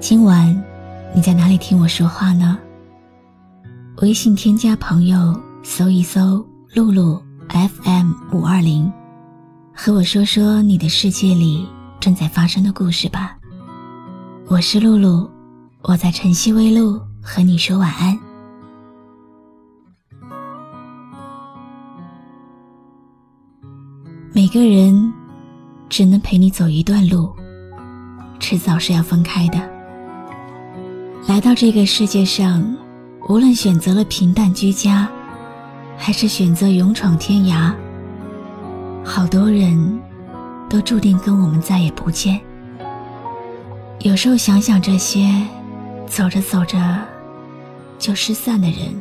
今晚你在哪里听我说话呢？微信添加朋友，搜一搜“露露 FM 五二零”，和我说说你的世界里正在发生的故事吧。我是露露，我在晨曦微露和你说晚安。每个人。只能陪你走一段路，迟早是要分开的。来到这个世界上，无论选择了平淡居家，还是选择勇闯天涯，好多人都注定跟我们再也不见。有时候想想这些，走着走着就失散的人，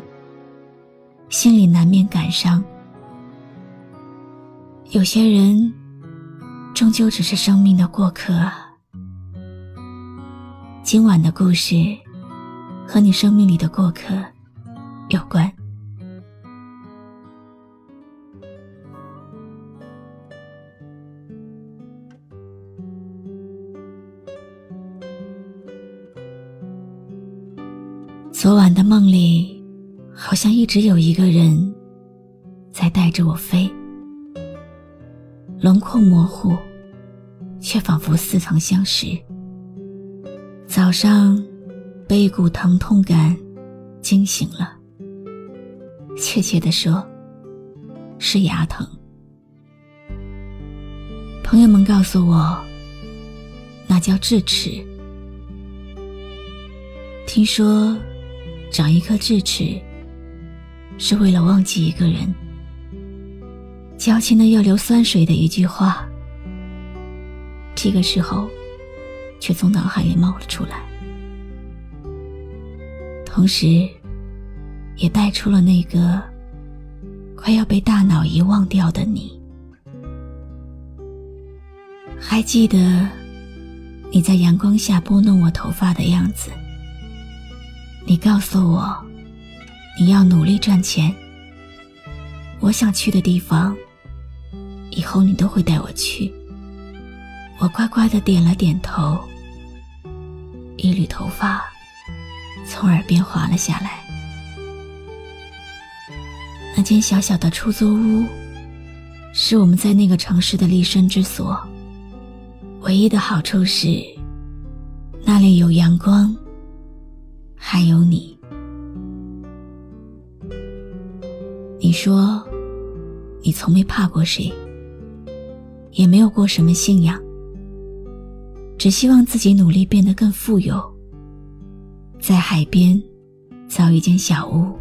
心里难免感伤。有些人。终究只是生命的过客。今晚的故事和你生命里的过客有关。昨晚的梦里，好像一直有一个人在带着我飞，轮廓模糊。却仿佛似曾相识。早上被一股疼痛感惊醒了，确切的说，是牙疼。朋友们告诉我，那叫智齿。听说，长一颗智齿是为了忘记一个人。矫情的要流酸水的一句话。这个时候，却从脑海里冒了出来，同时，也带出了那个快要被大脑遗忘掉的你。还记得你在阳光下拨弄我头发的样子？你告诉我，你要努力赚钱。我想去的地方，以后你都会带我去。我乖乖的点了点头，一缕头发从耳边滑了下来。那间小小的出租屋，是我们在那个城市的立身之所。唯一的好处是，那里有阳光，还有你。你说，你从没怕过谁，也没有过什么信仰。只希望自己努力变得更富有，在海边造一间小屋，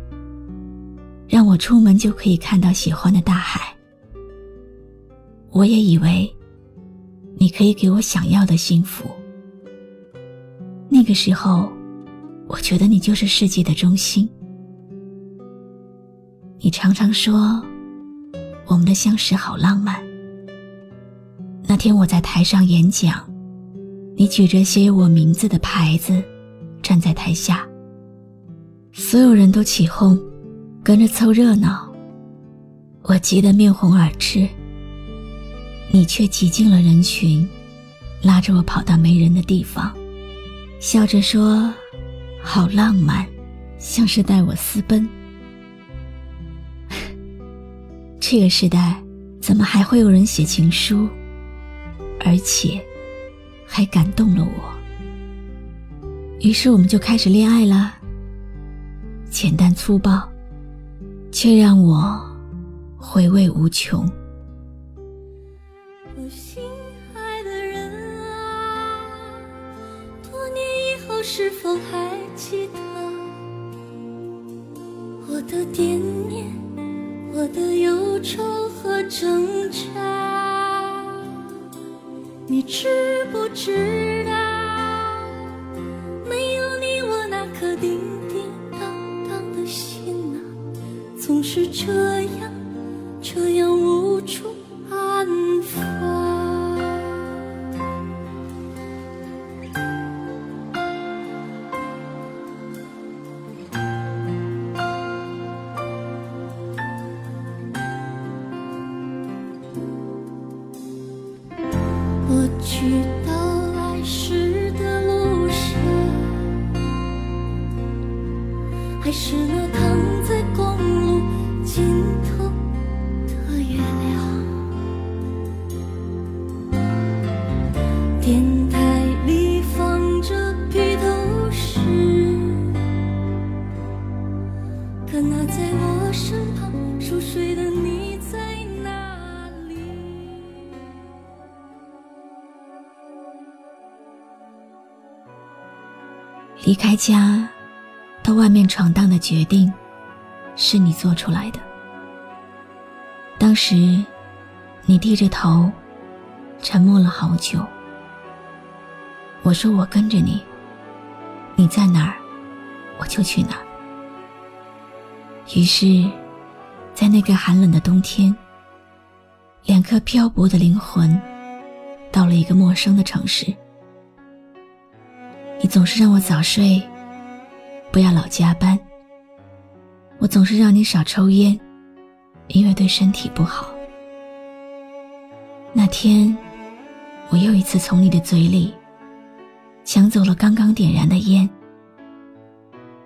让我出门就可以看到喜欢的大海。我也以为你可以给我想要的幸福。那个时候，我觉得你就是世界的中心。你常常说我们的相识好浪漫。那天我在台上演讲。你举着写我名字的牌子，站在台下。所有人都起哄，跟着凑热闹。我急得面红耳赤。你却挤进了人群，拉着我跑到没人的地方，笑着说：“好浪漫，像是带我私奔。”这个时代，怎么还会有人写情书？而且。还感动了我，于是我们就开始恋爱了。简单粗暴，却让我回味无穷。我心爱的人啊，多年以后是否还记得我的惦念，我的忧愁和挣扎？你知不知是这样，这样无处安放。我去到来时的路上，还是那离开家，到外面闯荡的决定，是你做出来的。当时，你低着头，沉默了好久。我说我跟着你，你在哪儿，我就去哪儿。于是，在那个寒冷的冬天，两颗漂泊的灵魂，到了一个陌生的城市。你总是让我早睡，不要老加班。我总是让你少抽烟，因为对身体不好。那天，我又一次从你的嘴里抢走了刚刚点燃的烟。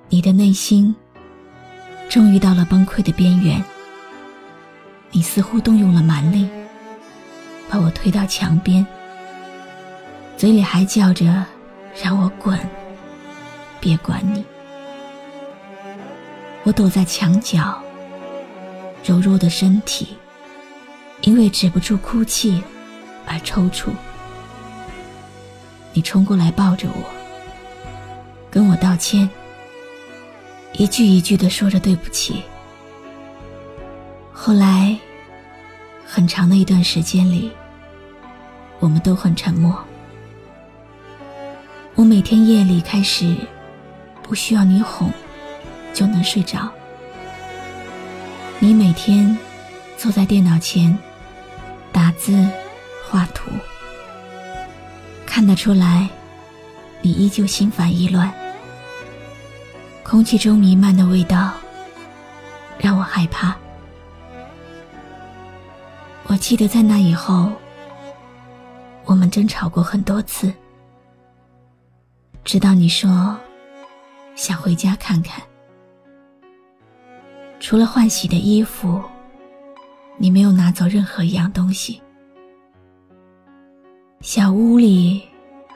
你的内心终于到了崩溃的边缘。你似乎动用了蛮力，把我推到墙边，嘴里还叫着。让我滚，别管你。我躲在墙角，柔弱的身体因为止不住哭泣而抽搐。你冲过来抱着我，跟我道歉，一句一句的说着对不起。后来，很长的一段时间里，我们都很沉默。我每天夜里开始，不需要你哄，就能睡着。你每天坐在电脑前打字、画图，看得出来，你依旧心烦意乱。空气中弥漫的味道让我害怕。我记得在那以后，我们争吵过很多次。直到你说想回家看看，除了换洗的衣服，你没有拿走任何一样东西。小屋里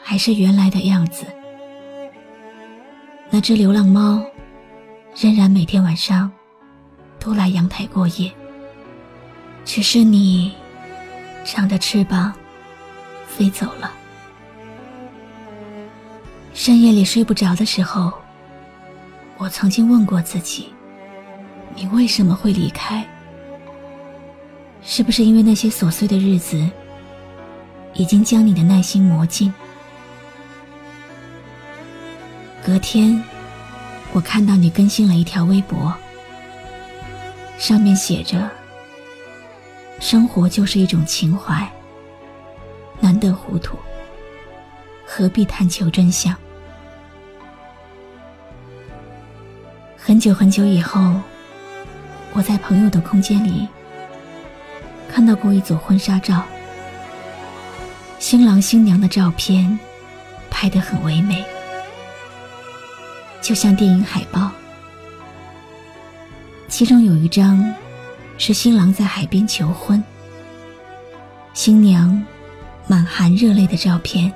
还是原来的样子，那只流浪猫仍然每天晚上都来阳台过夜。只是你长着翅膀飞走了。深夜里睡不着的时候，我曾经问过自己：你为什么会离开？是不是因为那些琐碎的日子已经将你的耐心磨尽？隔天，我看到你更新了一条微博，上面写着：“生活就是一种情怀，难得糊涂，何必探求真相？”很久很久以后，我在朋友的空间里看到过一组婚纱照，新郎新娘的照片拍得很唯美，就像电影海报。其中有一张是新郎在海边求婚，新娘满含热泪的照片，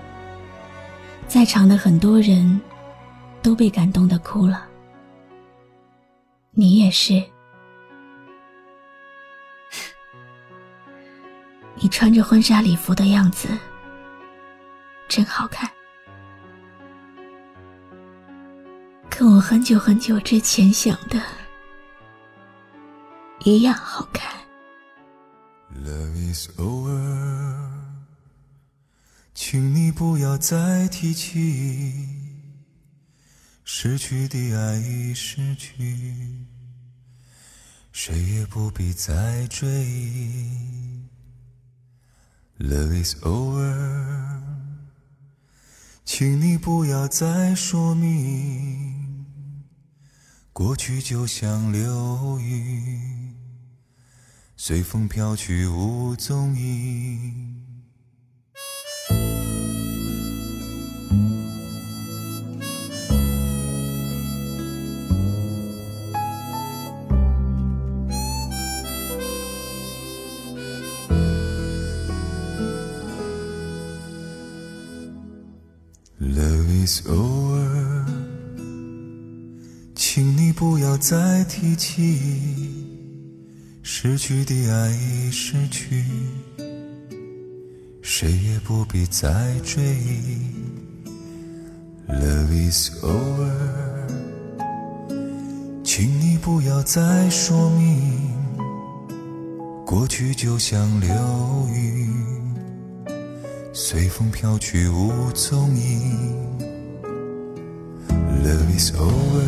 在场的很多人都被感动的哭了。你也是，你穿着婚纱礼服的样子真好看，跟我很久很久之前想的一样好看。Love is over，请你不要再提起，失去的爱已失去，谁也不必再追忆。Love is over，请你不要再说明，过去就像流云，随风飘去无踪影。It's over，请你不要再提起，失去的爱已失去，谁也不必再追忆。Love is over，请你不要再说明，过去就像流云。随风飘去无踪影。Love is over，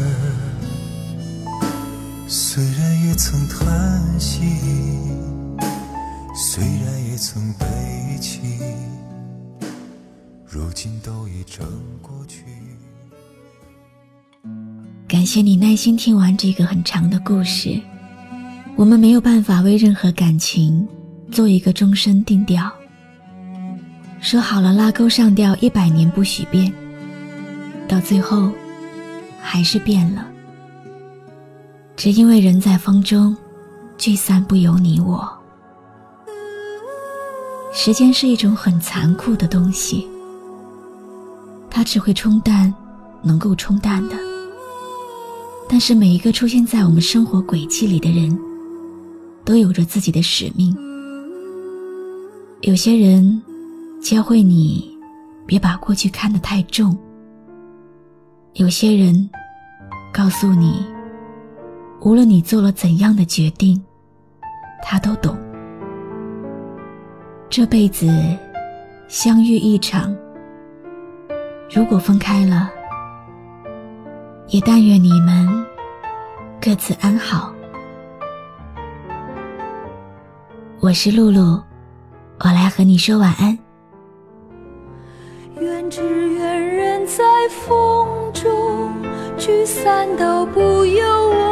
虽然也曾叹息，虽然也曾悲泣，如今都已成过去。感谢你耐心听完这个很长的故事。我们没有办法为任何感情做一个终身定调。说好了拉钩上吊一百年不许变，到最后还是变了。只因为人在风中，聚散不由你我。时间是一种很残酷的东西，它只会冲淡能够冲淡的。但是每一个出现在我们生活轨迹里的人，都有着自己的使命。有些人。教会你，别把过去看得太重。有些人告诉你，无论你做了怎样的决定，他都懂。这辈子相遇一场，如果分开了，也但愿你们各自安好。我是露露，我来和你说晚安。愿只愿人在风，聚散都不由我。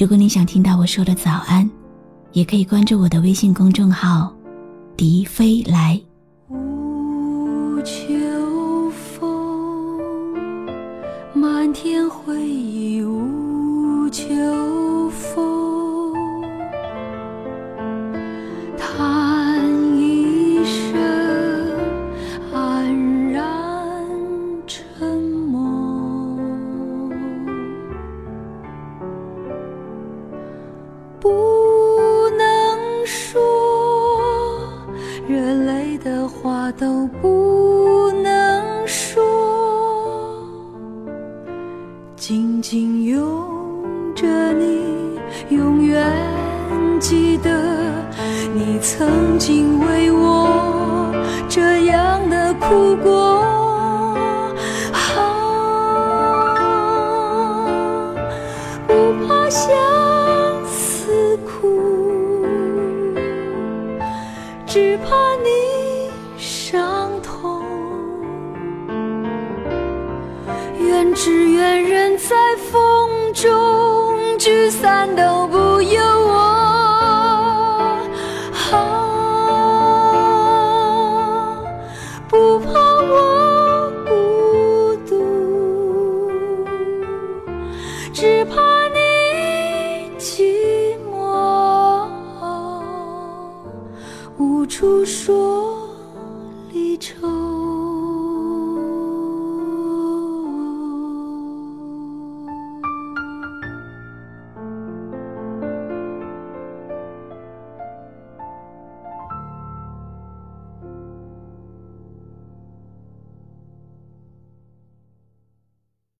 如果你想听到我说的早安，也可以关注我的微信公众号“笛飞来”。无秋风，满天回忆无秋不能说，热泪的话都不能说，紧紧拥着你，永远记得你曾经为我这样的哭过。啊，不怕相伞都不由我。啊不怕我孤独只怕你寂寞无处说离愁。